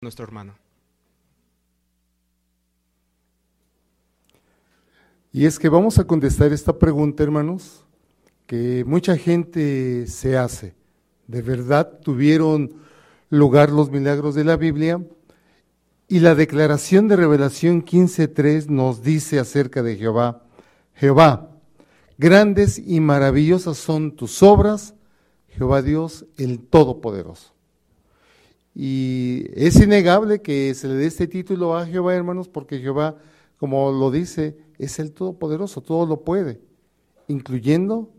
nuestro hermano. Y es que vamos a contestar esta pregunta, hermanos, que mucha gente se hace. ¿De verdad tuvieron lugar los milagros de la Biblia? Y la declaración de Revelación 15.3 nos dice acerca de Jehová, Jehová, grandes y maravillosas son tus obras, Jehová Dios, el Todopoderoso. Y es innegable que se le dé este título a Jehová, hermanos, porque Jehová, como lo dice, es el Todopoderoso, todo lo puede, incluyendo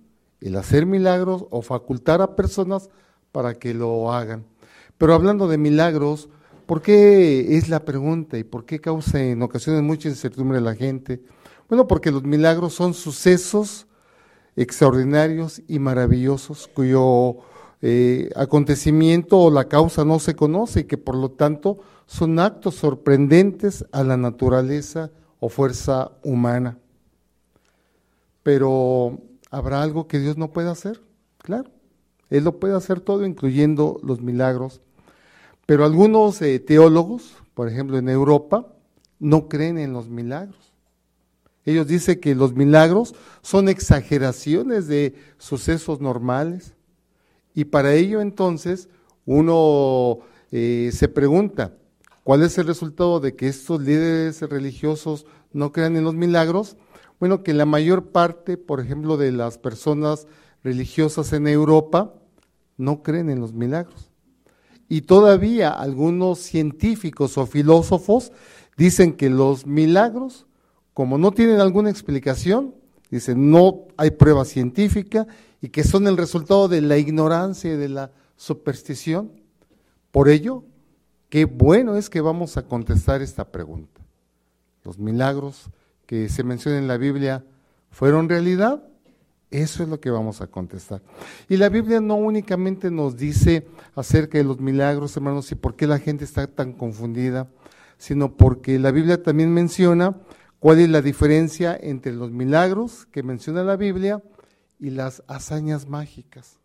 el hacer milagros o facultar a personas para que lo hagan. Pero hablando de milagros, ¿por qué es la pregunta y por qué causa en ocasiones mucha incertidumbre a la gente? Bueno, porque los milagros son sucesos extraordinarios y maravillosos cuyo eh, acontecimiento o la causa no se conoce y que por lo tanto son actos sorprendentes a la naturaleza o fuerza humana. Pero ¿habrá algo que Dios no pueda hacer? Claro, Él lo puede hacer todo, incluyendo los milagros. Pero algunos eh, teólogos, por ejemplo en Europa, no creen en los milagros. Ellos dicen que los milagros son exageraciones de sucesos normales y para ello entonces uno eh, se pregunta, ¿cuál es el resultado de que estos líderes religiosos no crean en los milagros? Bueno, que la mayor parte, por ejemplo, de las personas religiosas en Europa no creen en los milagros. Y todavía algunos científicos o filósofos dicen que los milagros, como no tienen alguna explicación, dicen no hay prueba científica y que son el resultado de la ignorancia y de la superstición. Por ello, qué bueno es que vamos a contestar esta pregunta. ¿Los milagros que se mencionan en la Biblia fueron realidad? Eso es lo que vamos a contestar. Y la Biblia no únicamente nos dice acerca de los milagros, hermanos, y por qué la gente está tan confundida, sino porque la Biblia también menciona cuál es la diferencia entre los milagros que menciona la Biblia y las hazañas mágicas.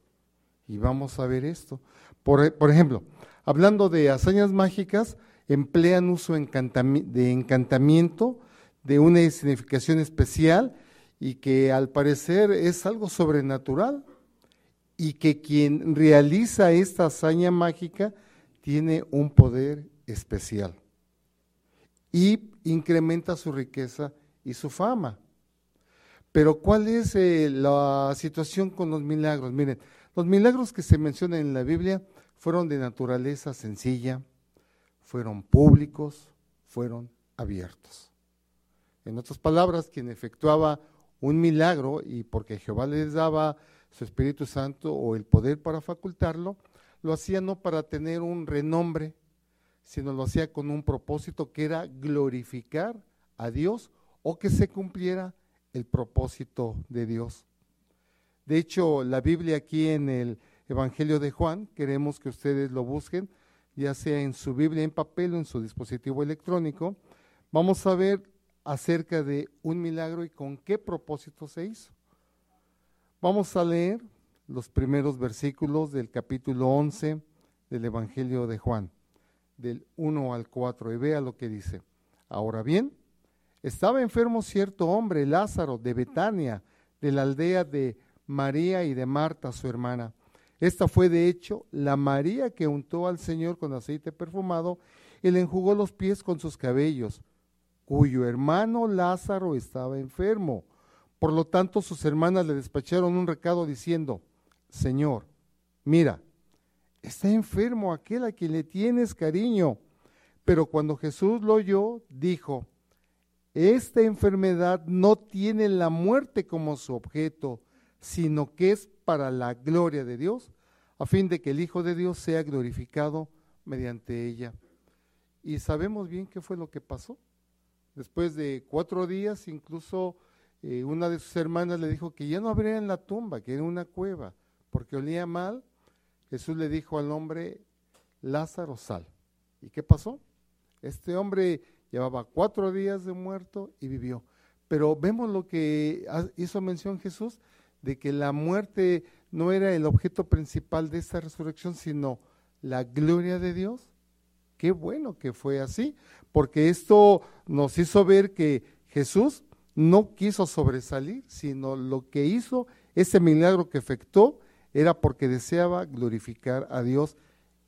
Y vamos a ver esto. Por, ejemplo, hablando de hazañas mágicas, emplean uso de encantamiento de una significación especial y que al parecer es algo sobrenatural y que quien realiza esta hazaña mágica tiene un poder especial y incrementa su riqueza y su fama. Pero ¿cuál es eh, la situación con los milagros? Miren, los milagros que se mencionan en la Biblia fueron de naturaleza sencilla, fueron públicos, fueron abiertos. En otras palabras, quien efectuaba un milagro y porque Jehová les daba su Espíritu Santo o el poder para facultarlo, lo hacía no para tener un renombre, sino lo hacía con un propósito que era glorificar a Dios o que se cumpliera el propósito de Dios. De hecho, la Biblia aquí en el Evangelio de Juan, queremos que ustedes lo busquen, ya sea en su Biblia en papel o en su dispositivo electrónico. Vamos a ver acerca de un milagro y con qué propósito se hizo. Vamos a leer los primeros versículos del capítulo 11 del Evangelio de Juan, del 1 al 4, y vea lo que dice. Ahora bien, estaba enfermo cierto hombre, Lázaro, de Betania, de la aldea de María y de Marta, su hermana. Esta fue de hecho la María que untó al Señor con aceite perfumado y le enjugó los pies con sus cabellos, cuyo hermano Lázaro estaba enfermo. Por lo tanto, sus hermanas le despacharon un recado diciendo, Señor, mira, está enfermo aquel a quien le tienes cariño. Pero cuando Jesús lo oyó, dijo, esta enfermedad no tiene la muerte como su objeto, sino que es para la gloria de Dios, a fin de que el Hijo de Dios sea glorificado mediante ella. Y sabemos bien qué fue lo que pasó. Después de cuatro días, incluso eh, una de sus hermanas le dijo que ya no en la tumba, que era una cueva, porque olía mal. Jesús le dijo al hombre, Lázaro, sal. ¿Y qué pasó? Este hombre Llevaba cuatro días de muerto y vivió. Pero vemos lo que hizo mención Jesús, de que la muerte no era el objeto principal de esta resurrección, sino la gloria de Dios Qué bueno que fue así, porque esto nos hizo ver que Jesús no quiso sobresalir, sino lo que hizo, ese milagro que efectuó, era porque deseaba glorificar a Dios.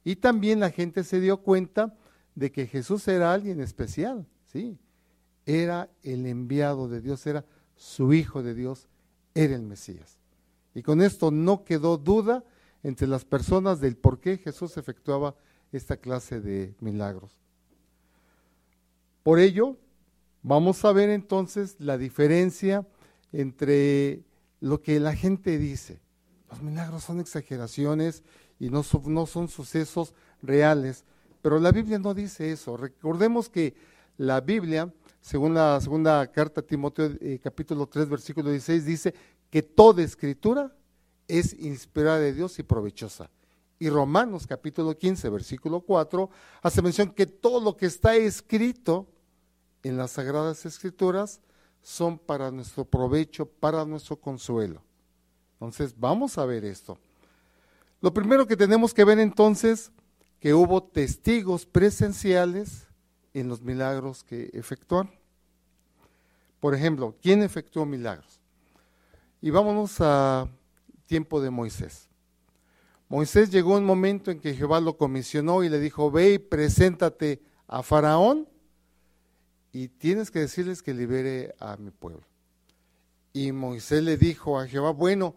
Y también la gente se dio cuenta de que Jesús era alguien especial, ¿sí? Era el enviado de Dios, era su hijo de Dios, era el Mesías. Y con esto no quedó duda entre las personas del por qué Jesús efectuaba esta clase de milagros. Por ello, vamos a ver entonces la diferencia entre lo que la gente dice. Los milagros son exageraciones y no son, sucesos reales, pero la Biblia no dice eso. Recordemos que la Biblia, según la segunda carta a Timoteo eh, capítulo 3 versículo 16, dice que toda escritura es inspirada de Dios y provechosa. Y Romanos capítulo 15, versículo 4, hace mención que todo lo que está escrito en las Sagradas Escrituras son para nuestro provecho, para nuestro consuelo. Entonces, vamos a ver esto. Lo primero que tenemos que ver entonces, que hubo testigos presenciales en los milagros que efectuaron. Por ejemplo, ¿quién efectuó milagros? Y vámonos a tiempo de Moisés. Moisés llegó un momento en que Jehová lo comisionó y le dijo, ve y preséntate a Faraón y tienes que decirles que libere a mi pueblo. Y Moisés le dijo a Jehová, bueno,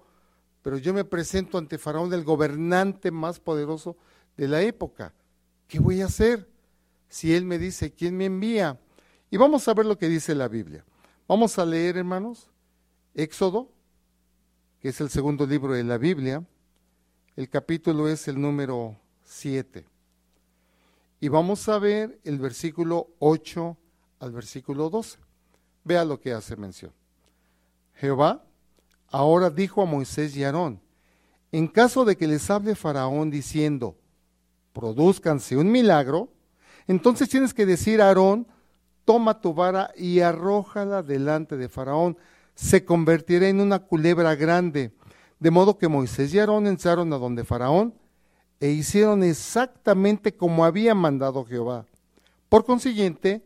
pero yo me presento ante Faraón, el gobernante más poderoso de la época. ¿Qué voy a hacer si él me dice quién me envía? Y vamos a ver lo que dice la Biblia. Vamos a leer, hermanos, Éxodo que es el segundo libro de la Biblia. El capítulo es el número 7. Y vamos a ver el versículo 8 al versículo 12. Vea lo que hace mención. Jehová ahora dijo a Moisés y Aarón, en caso de que les hable Faraón diciendo, produzcanse un milagro, entonces tienes que decir a Aarón, toma tu vara y arrójala delante de Faraón se convertirá en una culebra grande. De modo que Moisés y Aarón entraron a donde Faraón e hicieron exactamente como había mandado Jehová. Por consiguiente,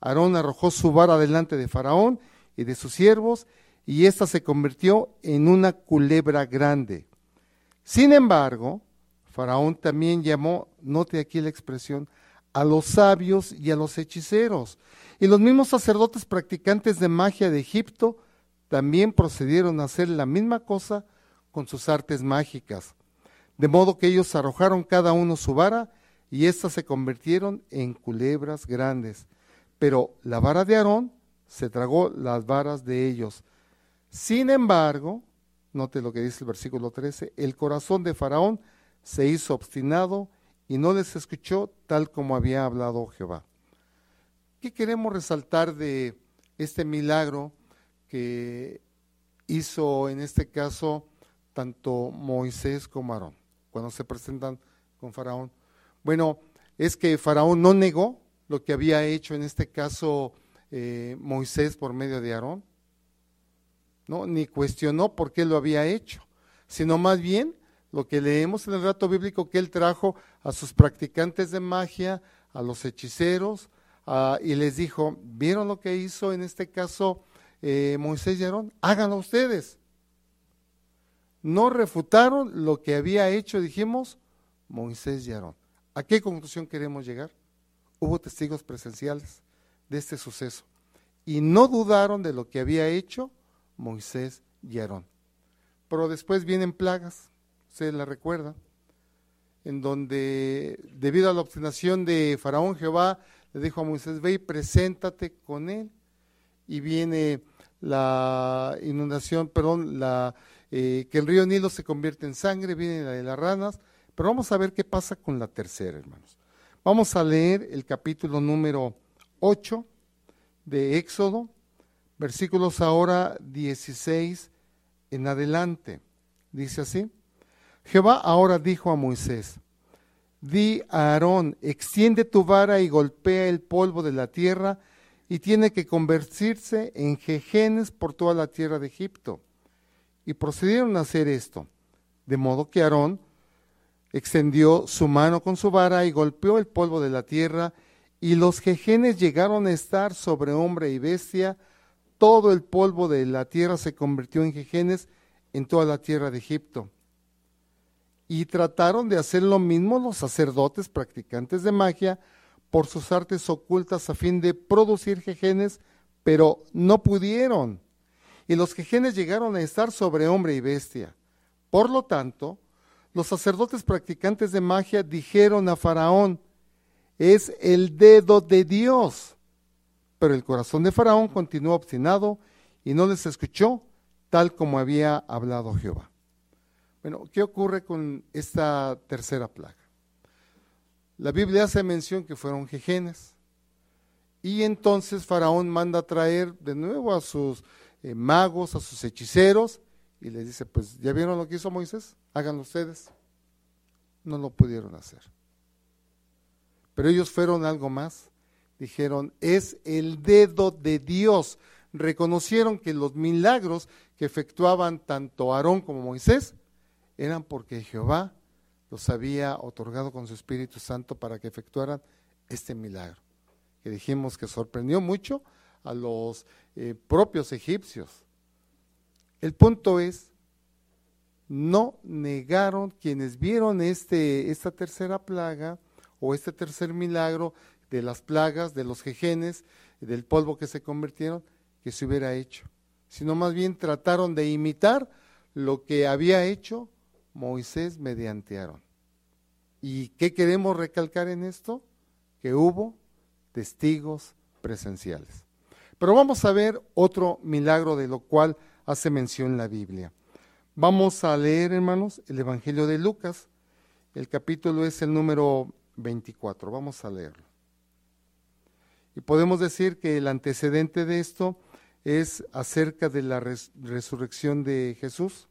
Aarón arrojó su vara delante de Faraón y de sus siervos, y ésta se convirtió en una culebra grande. Sin embargo, Faraón también llamó, note aquí la expresión, a los sabios y a los hechiceros. Y los mismos sacerdotes practicantes de magia de Egipto también procedieron a hacer la misma cosa con sus artes mágicas, de modo que ellos arrojaron cada uno su vara y éstas se convirtieron en culebras grandes. Pero la vara de Aarón se tragó las varas de ellos. Sin embargo, note lo que dice el versículo 13, el corazón de Faraón se hizo obstinado y no les escuchó tal como había hablado Jehová. ¿Qué queremos resaltar de este milagro que hizo en este caso tanto Moisés como Aarón, cuando se presentan con Faraón. Bueno, es que Faraón no negó lo que había hecho en este caso eh, Moisés por medio de Aarón, ni cuestionó por qué lo había hecho, sino más bien lo que leemos en el relato bíblico que él trajo a sus practicantes de magia, a los hechiceros, y les dijo, ¿vieron lo que hizo en este caso eh, Moisés y Aarón, háganlo ustedes. No refutaron lo que había hecho, dijimos, Moisés y Aarón. ¿A qué conclusión queremos llegar? Hubo testigos presenciales de este suceso y no dudaron de lo que había hecho Moisés y Aarón. Pero después vienen plagas, se la recuerda, en donde debido a la obstinación de Faraón, Jehová le dijo a Moisés, ve y preséntate con él y viene la inundación, perdón, la, eh, que el río Nilo se convierte en sangre, viene la de las ranas, pero vamos a ver qué pasa con la tercera, hermanos. Vamos a leer el capítulo número 8 de Éxodo, versículos ahora 16 en adelante. Dice así, Jehová ahora dijo a Moisés, di a Aarón, extiende tu vara y golpea el polvo de la tierra, y tiene que convertirse en jejenes por toda la tierra de Egipto. Y procedieron a hacer esto, de modo que Aarón extendió su mano con su vara y golpeó el polvo de la tierra, y los jejenes llegaron a estar sobre hombre y bestia. Todo el polvo de la tierra se convirtió en jejenes en toda la tierra de Egipto. Y trataron de hacer lo mismo los sacerdotes practicantes de magia por sus artes ocultas a fin de producir jejenes, pero no pudieron. Y los jejenes llegaron a estar sobre hombre y bestia. Por lo tanto, los sacerdotes practicantes de magia dijeron a Faraón, es el dedo de Dios. Pero el corazón de Faraón continuó obstinado y no les escuchó tal como había hablado Jehová. Bueno, ¿qué ocurre con esta tercera plaga? La Biblia hace mención que fueron jejenes. Y entonces Faraón manda a traer de nuevo a sus eh, magos, a sus hechiceros, y les dice, pues ya vieron lo que hizo Moisés, háganlo ustedes. No lo pudieron hacer. Pero ellos fueron algo más. Dijeron, es el dedo de Dios. Reconocieron que los milagros que efectuaban tanto Aarón como Moisés eran porque Jehová los había otorgado con su Espíritu Santo para que efectuaran este milagro. Que dijimos que sorprendió mucho a los eh, propios egipcios. El punto es, no negaron quienes vieron este, esta tercera plaga o este tercer milagro de las plagas, de los jejenes, del polvo que se convirtieron, que se hubiera hecho, sino más bien trataron de imitar lo que había hecho Moisés mediante Aarón. ¿Y qué queremos recalcar en esto? Que hubo testigos presenciales. Pero vamos a ver otro milagro de lo cual hace mención la Biblia. Vamos a leer, hermanos, el Evangelio de Lucas. El capítulo es el número 24. Vamos a leerlo. Y podemos decir que el antecedente de esto es acerca de la resurrección de Jesús.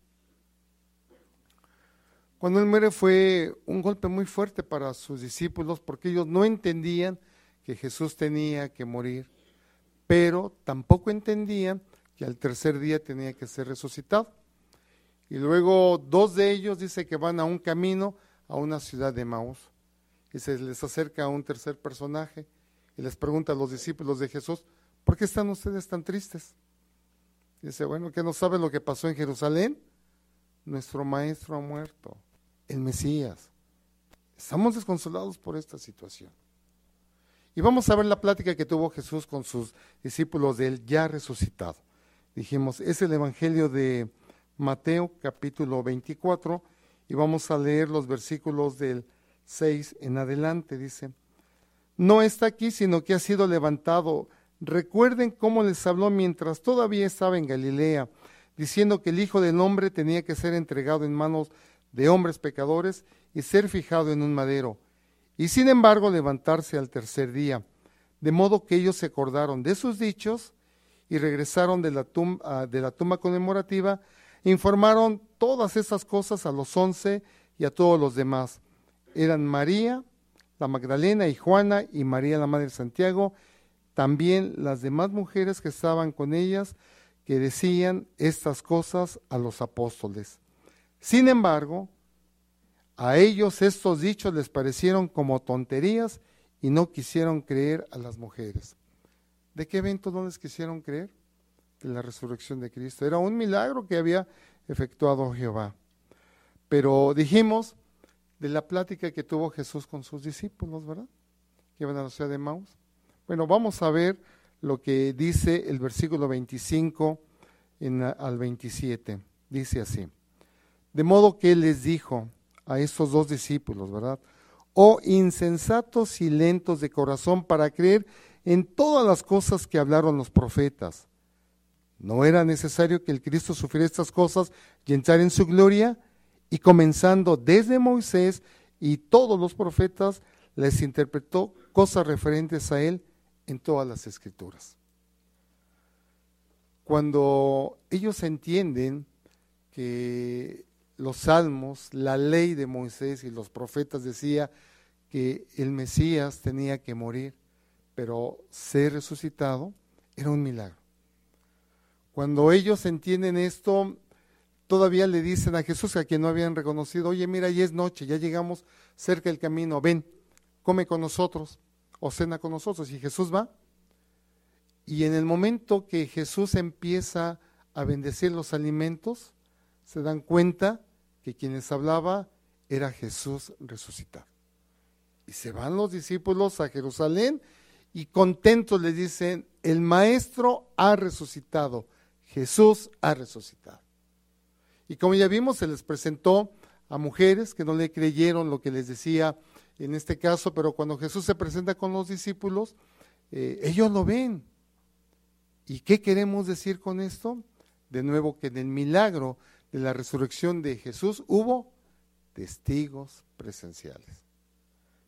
Cuando él muere fue un golpe muy fuerte para sus discípulos porque ellos no entendían que Jesús tenía que morir, pero tampoco entendían que al tercer día tenía que ser resucitado. Y luego dos de ellos dice que van a un camino a una ciudad de Maús. Y se les acerca a un tercer personaje y les pregunta a los discípulos de Jesús, ¿por qué están ustedes tan tristes? dice, bueno, que no saben lo que pasó en Jerusalén. Nuestro maestro ha muerto el Mesías. Estamos desconsolados por esta situación. Y vamos a ver la plática que tuvo Jesús con sus discípulos de él ya resucitado. Dijimos, es el Evangelio de Mateo capítulo 24 y vamos a leer los versículos del 6 en adelante. Dice, no está aquí, sino que ha sido levantado. Recuerden cómo les habló mientras todavía estaba en Galilea, diciendo que el Hijo del Hombre tenía que ser entregado en manos de hombres pecadores y ser fijado en un madero, y sin embargo levantarse al tercer día. De modo que ellos se acordaron de sus dichos y regresaron de la, tumba, ah, de la tumba conmemorativa e informaron todas esas cosas a los once y a todos los demás. Eran María, la Magdalena y Juana y María la Madre de Santiago, también las demás mujeres que estaban con ellas, que decían estas cosas a los apóstoles. Sin embargo, a ellos estos dichos les parecieron como tonterías y no quisieron creer a las mujeres. ¿De qué evento no les quisieron creer? De la resurrección de Cristo. Era un milagro que había efectuado Jehová. Pero dijimos de la plática que tuvo Jesús con sus discípulos, ¿verdad? Que iban a la ciudad de Maus. Bueno, vamos a ver lo que dice el versículo 25 al 27. Dice así. De modo que él les dijo a estos dos discípulos, ¿verdad? Oh insensatos y lentos de corazón para creer en todas las cosas que hablaron los profetas. ¿No era necesario que el Cristo sufriera estas cosas y entrar en su gloria? Y comenzando desde Moisés y todos los profetas, les interpretó cosas referentes a él en todas las escrituras. Cuando ellos entienden que los salmos, la ley de Moisés y los profetas decía que el Mesías tenía que morir, pero ser resucitado era un milagro. Cuando ellos entienden esto, todavía le dicen a Jesús, a quien no habían reconocido, oye, mira, ya es noche, ya llegamos cerca del camino, ven, come con nosotros o cena con nosotros. Y Jesús va. Y en el momento que Jesús empieza a bendecir los alimentos, se dan cuenta que quienes hablaba era Jesús resucitado. Y se van los discípulos a Jerusalén y contentos les dicen, el maestro ha resucitado, Jesús ha resucitado. Y como ya vimos, se les presentó a mujeres que no le creyeron lo que les decía en este caso, pero cuando Jesús se presenta con los discípulos, eh, ellos lo ven. ¿Y qué queremos decir con esto? De nuevo, que en el milagro de la resurrección de Jesús hubo testigos presenciales.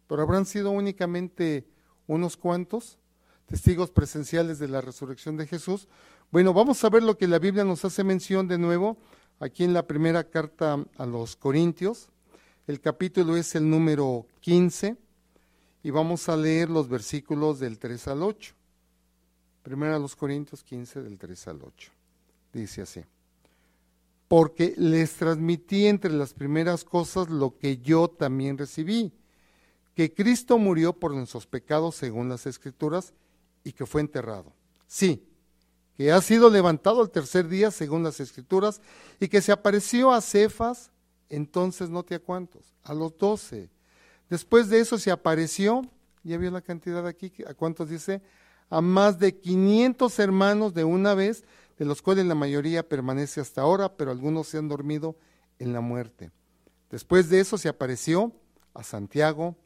Pero habrán sido únicamente unos cuantos testigos presenciales de la resurrección de Jesús. Bueno, vamos a ver lo que la Biblia nos hace mención de nuevo aquí en la primera carta a los Corintios. El capítulo es el número 15 y vamos a leer los versículos del 3 al 8. Primera a los Corintios 15 del 3 al 8. Dice así. Porque les transmití entre las primeras cosas lo que yo también recibí, que Cristo murió por nuestros pecados según las Escrituras y que fue enterrado. Sí, que ha sido levantado al tercer día según las escrituras y que se apareció a Cefas, entonces no te a cuántos, a los doce. Después de eso se apareció, ya vio la cantidad aquí, a cuántos dice, a más de 500 hermanos de una vez, de los cuales la mayoría permanece hasta ahora, pero algunos se han dormido en la muerte. Después de eso se apareció a Santiago,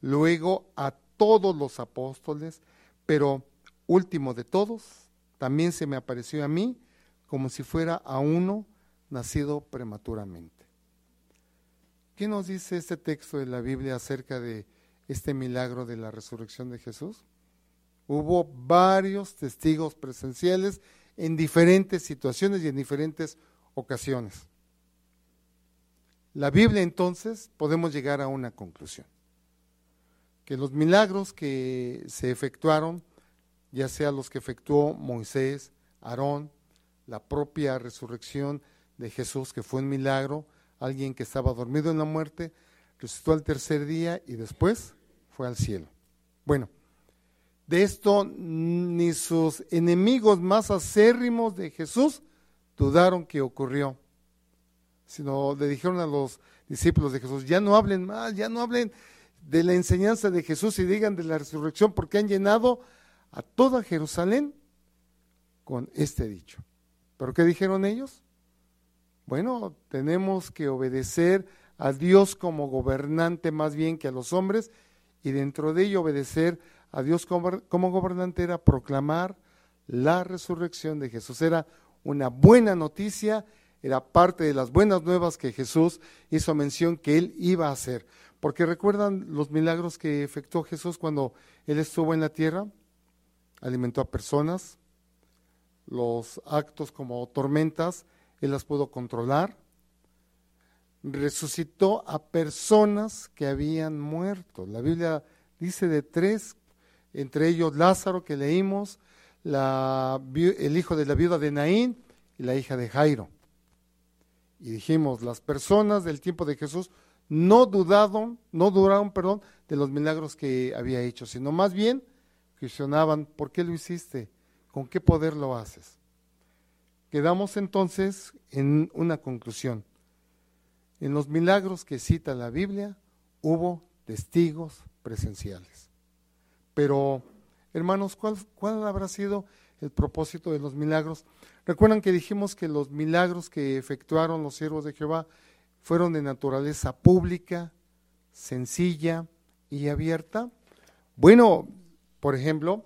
luego a todos los apóstoles, pero último de todos, también se me apareció a mí como si fuera a uno nacido prematuramente. ¿Qué nos dice este texto de la Biblia acerca de este milagro de la resurrección de Jesús? Hubo varios testigos presenciales en diferentes situaciones y en diferentes ocasiones. La Biblia entonces podemos llegar a una conclusión, que los milagros que se efectuaron ya sea los que efectuó Moisés, Aarón, la propia resurrección de Jesús, que fue un milagro, alguien que estaba dormido en la muerte, resucitó al tercer día y después fue al cielo. Bueno, de esto ni sus enemigos más acérrimos de Jesús dudaron que ocurrió, sino le dijeron a los discípulos de Jesús, ya no hablen más, ya no hablen de la enseñanza de Jesús y digan de la resurrección porque han llenado a toda Jerusalén con este dicho. ¿Pero qué dijeron ellos? Bueno, tenemos que obedecer a Dios como gobernante más bien que a los hombres y dentro de ello obedecer a Dios como, gobernante era proclamar la resurrección de Jesús. Era una buena noticia, era parte de las buenas nuevas que Jesús hizo mención que él iba a hacer. Porque recuerdan los milagros que efectuó Jesús cuando él estuvo en la tierra alimentó a personas, los actos como tormentas, él las pudo controlar, resucitó a personas que habían muerto. La Biblia dice de tres, entre ellos Lázaro que leímos, el hijo de la viuda de Naín y la hija de Jairo. Y dijimos, las personas del tiempo de Jesús no dudaron, no duraron, perdón, de los milagros que había hecho, sino más bien cuestionaban, ¿por qué lo hiciste? ¿Con qué poder lo haces? Quedamos entonces en una conclusión. En los milagros que cita la Biblia hubo testigos presenciales. Pero, hermanos, ¿cuál, ¿cuál habrá sido el propósito de los milagros? Recuerdan que dijimos que los milagros que efectuaron los siervos de Jehová fueron de naturaleza pública, sencilla y abierta. Bueno, por ejemplo,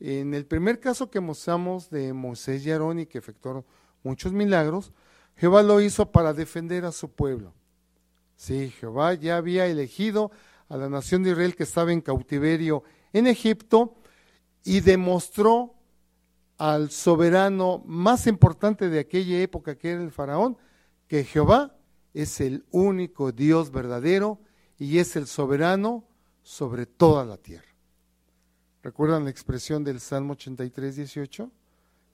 en el primer caso que mostramos de Moisés y Aarón y que efectuaron muchos milagros, Jehová lo hizo para defender a su pueblo. Sí, Jehová ya había elegido a la nación de Israel que estaba en cautiverio en Egipto y demostró al soberano más importante de aquella época, que era el faraón, que Jehová es el único Dios verdadero y es el soberano sobre toda la tierra. ¿Recuerdan la expresión del Salmo 83, 18?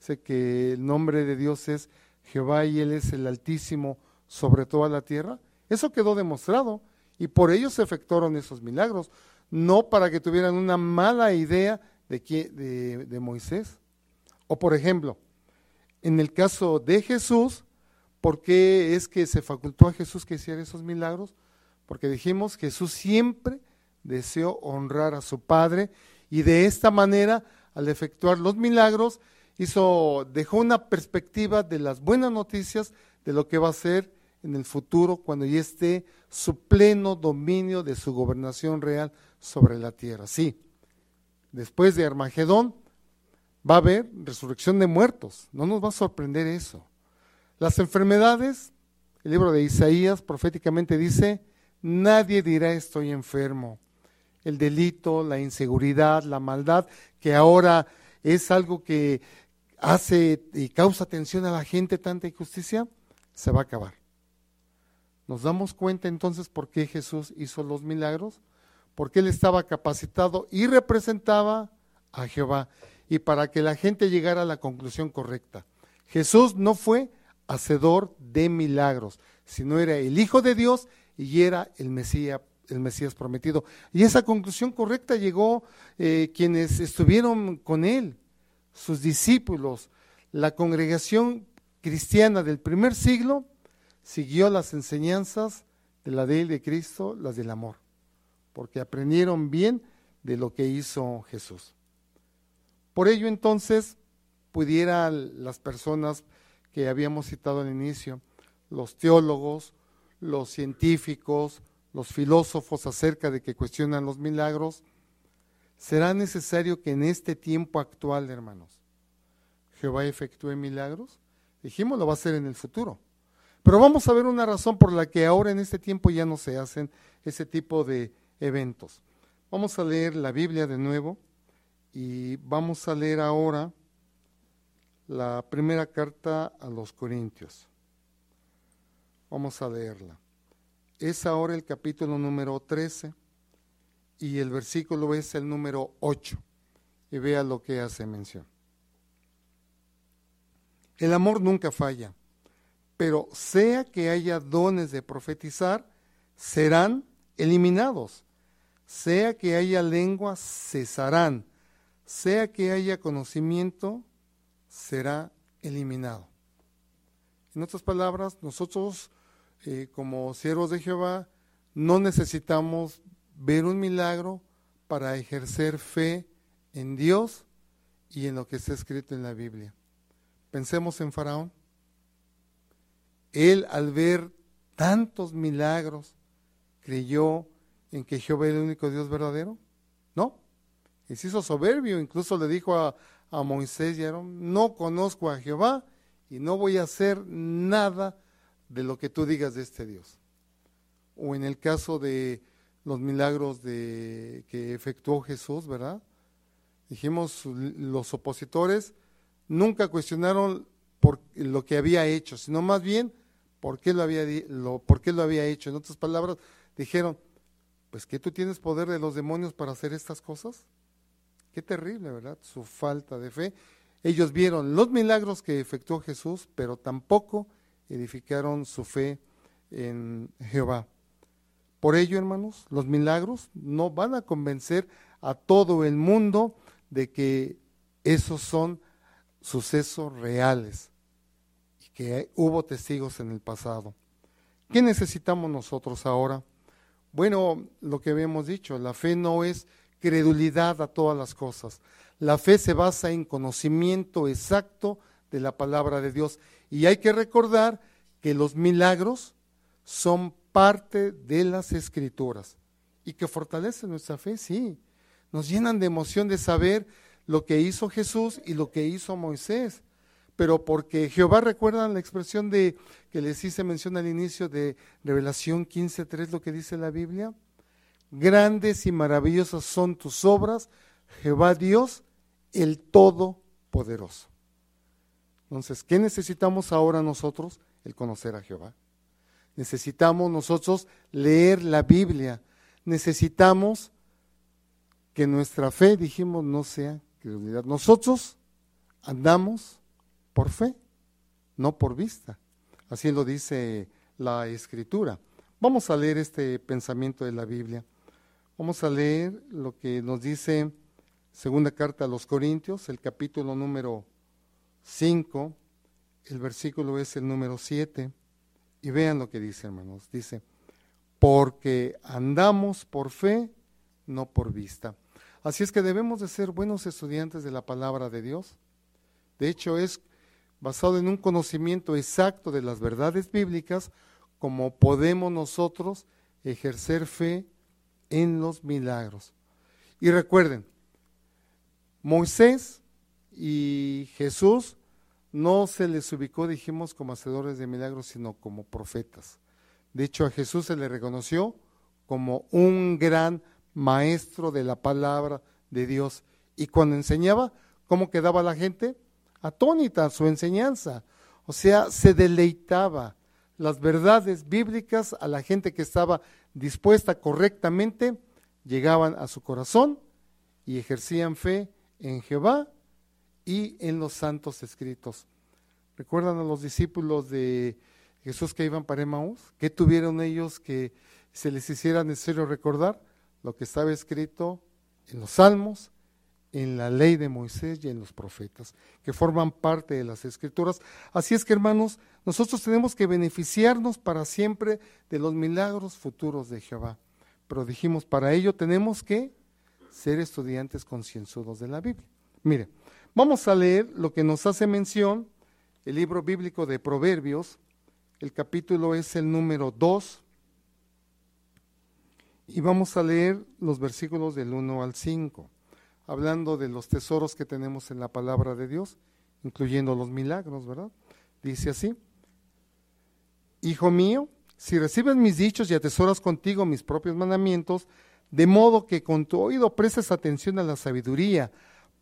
Dice que el nombre de Dios es Jehová y Él es el Altísimo sobre toda la tierra. Eso quedó demostrado y por ello se efectuaron esos milagros, no para que tuvieran una mala idea de, de, de Moisés. O por ejemplo, en el caso de Jesús, ¿por qué es que se facultó a Jesús que hiciera esos milagros? Porque dijimos, Jesús siempre deseó honrar a su Padre y de esta manera, al efectuar los milagros, hizo, dejó una perspectiva de las buenas noticias de lo que va a ser en el futuro cuando ya esté su pleno dominio de su gobernación real sobre la tierra. Sí, después de Armagedón va a haber resurrección de muertos, no nos va a sorprender eso. Las enfermedades, el libro de Isaías proféticamente dice, nadie dirá estoy enfermo. El delito, la inseguridad, la maldad, que ahora es algo que hace y causa tensión a la gente, tanta injusticia, se va a acabar. ¿Nos damos cuenta entonces por qué Jesús hizo los milagros? Porque Él estaba capacitado y representaba a Jehová y para que la gente llegara a la conclusión correcta. Jesús no fue hacedor de milagros, sino era el Hijo de Dios y era el Mesías, el Mesías prometido. Y esa conclusión correcta llegó eh, quienes estuvieron con Él, sus discípulos, la congregación cristiana del primer siglo siguió las enseñanzas de la ley de Cristo, las del amor, porque aprendieron bien de lo que hizo Jesús. Por ello entonces pudieran las personas que habíamos citado al inicio, los teólogos, los científicos, los filósofos acerca de que cuestionan los milagros, será necesario que en este tiempo actual, hermanos, Jehová efectúe milagros. Dijimos, lo va a hacer en el futuro. Pero vamos a ver una razón por la que ahora en este tiempo ya no se hacen ese tipo de eventos. Vamos a leer la Biblia de nuevo y vamos a leer ahora la primera carta a los Corintios. Vamos a leerla. Es ahora el capítulo número 13 y el versículo es el número 8. Y vea lo que hace mención. El amor nunca falla pero sea que haya dones de profetizar, serán eliminados. Sea que haya lengua, cesarán. Sea que haya conocimiento, será eliminado. En otras palabras, nosotros eh, como siervos de Jehová no necesitamos ver un milagro para ejercer fe en Dios y en lo que está escrito en la Biblia. Pensemos en Faraón. Él al ver tantos milagros creyó en que Jehová era el único Dios verdadero. No, y se hizo soberbio, incluso le dijo a, Moisés y Aarón, no conozco a Jehová y no voy a hacer nada de lo que tú digas de este Dios. O en el caso de los milagros de, que efectuó Jesús, ¿verdad? Dijimos, los opositores nunca cuestionaron por lo que había hecho, sino más bien ¿Por qué lo había, lo, por qué lo había hecho? En otras palabras, dijeron, pues que tú tienes poder de los demonios para hacer estas cosas. Qué terrible, ¿verdad? Su falta de fe. Ellos vieron los milagros que efectuó Jesús, pero tampoco edificaron su fe en Jehová. Por ello, hermanos, los milagros no van a convencer a todo el mundo de que esos son sucesos reales que hubo testigos en el pasado. ¿Qué necesitamos nosotros ahora? Bueno, lo que habíamos dicho, la fe no es credulidad a todas las cosas. La fe se basa en conocimiento exacto de la palabra de Dios. Y hay que recordar que los milagros son parte de las escrituras y que fortalecen nuestra fe, sí. Nos llenan de emoción de saber lo que hizo Jesús y lo que hizo Moisés pero porque Jehová, recuerdan la expresión de que les hice mención al inicio de Revelación 15.3, lo que dice la Biblia. Grandes y maravillosas son tus obras, Jehová Dios, el Todopoderoso. Entonces, ¿qué necesitamos ahora nosotros? El conocer a Jehová. Necesitamos nosotros leer la Biblia. Necesitamos que nuestra fe, dijimos, no sea credulidad. Nosotros andamos por fe. no por vista. Así lo dice la escritura. Vamos a leer este pensamiento de la Biblia. Vamos a leer lo que nos dice segunda carta a los Corintios, el capítulo número 5, el versículo es el número 7. Y vean lo que dice, hermanos. Dice, porque andamos por fe, no por vista. Así es que debemos de ser buenos estudiantes de la palabra de Dios. De hecho, es basado en un conocimiento exacto de las verdades bíblicas, como podemos nosotros ejercer fe en los milagros. Y recuerden, Moisés y Jesús no se les ubicó, dijimos, como hacedores de milagros, sino como profetas. De hecho, a Jesús se le reconoció como un gran maestro de la palabra de Dios. Y cuando enseñaba, ¿cómo quedaba la gente? Atónita su enseñanza. O sea, se deleitaba las verdades bíblicas a la gente que estaba dispuesta correctamente, llegaban a su corazón y ejercían fe en Jehová y en los santos escritos. ¿Recuerdan a los discípulos de Jesús que iban para Emaús? ¿Qué tuvieron ellos que se les hiciera necesario recordar? Lo que estaba escrito en los salmos, en la ley de Moisés y en los profetas, que forman parte de las escrituras. Así es que, hermanos, nosotros tenemos que beneficiarnos para siempre de los milagros futuros de Jehová. Pero dijimos, para ello tenemos que ser estudiantes concienzudos de la Biblia. Mire, vamos a leer lo que nos hace mención el libro bíblico de Proverbios. El capítulo es el número 2, y vamos a leer los versículos del 1 al 5, hablando de los tesoros que tenemos en la palabra de Dios, incluyendo los milagros, ¿verdad? Dice así, Hijo mío, si recibes mis dichos y atesoras contigo mis propios mandamientos, de modo que con tu oído prestes atención a la sabiduría,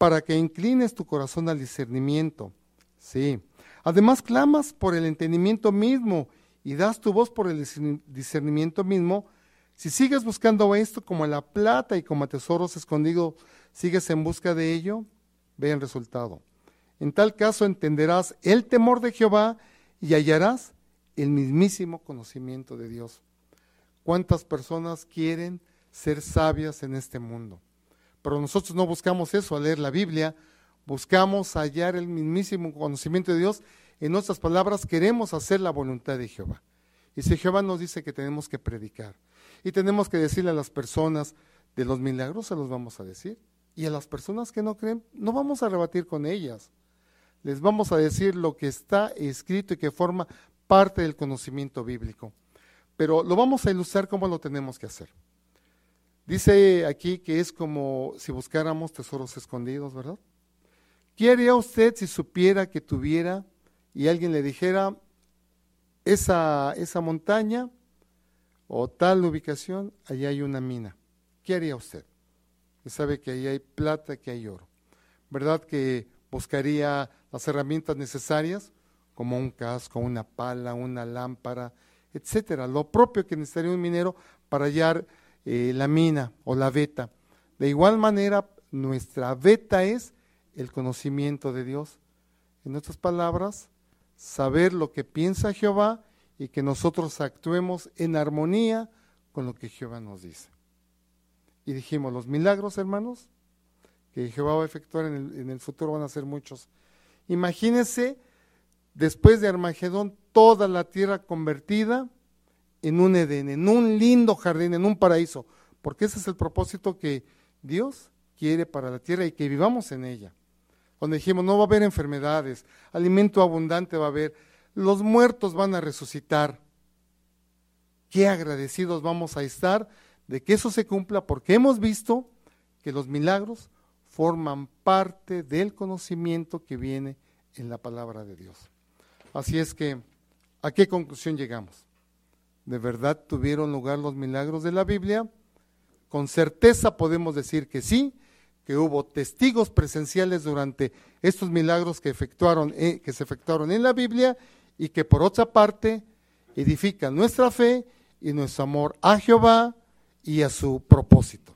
para que inclines tu corazón al discernimiento. Sí. Además clamas por el entendimiento mismo y das tu voz por el discernimiento mismo, si sigues buscando esto como la plata y como tesoros escondidos, sigues en busca de ello, ve el resultado. En tal caso entenderás el temor de Jehová y hallarás el mismísimo conocimiento de Dios. ¿Cuántas personas quieren ser sabias en este mundo? Pero nosotros no buscamos eso al leer la Biblia, buscamos hallar el mismísimo conocimiento de Dios. En nuestras palabras, queremos hacer la voluntad de Jehová. Y si Jehová nos dice que tenemos que predicar, y tenemos que decirle a las personas de los milagros, se los vamos a decir. Y a las personas que no creen, no vamos a rebatir con ellas. Les vamos a decir lo que está escrito y que forma parte del conocimiento bíblico. Pero lo vamos a ilustrar cómo lo tenemos que hacer. Dice aquí que es como si buscáramos tesoros escondidos, ¿verdad? ¿Qué haría usted si supiera que tuviera y alguien le dijera, esa, esa montaña o tal ubicación, allí hay una mina. ¿Qué haría usted? Y sabe que ahí hay plata, que hay oro. ¿Verdad que buscaría las herramientas necesarias, como un casco, una pala, una lámpara, etcétera? Lo propio que necesitaría un minero para hallar eh, la mina o la veta. De igual manera, nuestra veta es el conocimiento de Dios. En otras palabras, saber lo que piensa Jehová y que nosotros actuemos en armonía con lo que Jehová nos dice. Y dijimos, los milagros, hermanos, que Jehová va a efectuar en el, en el futuro van a ser muchos. Imagínense, después de Armagedón, toda la tierra convertida en un Edén, en un lindo jardín, en un paraíso, porque ese es el propósito que Dios quiere para la tierra y que vivamos en ella. Donde dijimos, no va a haber enfermedades, alimento abundante va a haber, los muertos van a resucitar. Qué agradecidos vamos a estar de que eso se cumpla porque hemos visto que los milagros forman parte del conocimiento que viene en la palabra de Dios. Así es que, ¿a qué conclusión llegamos? ¿De verdad tuvieron lugar los milagros de la Biblia? Con certeza podemos decir que sí, que hubo testigos presenciales durante estos milagros que, efectuaron, eh, que se efectuaron en la Biblia y que por otra parte edifica nuestra fe y nuestro amor a Jehová y a su propósito.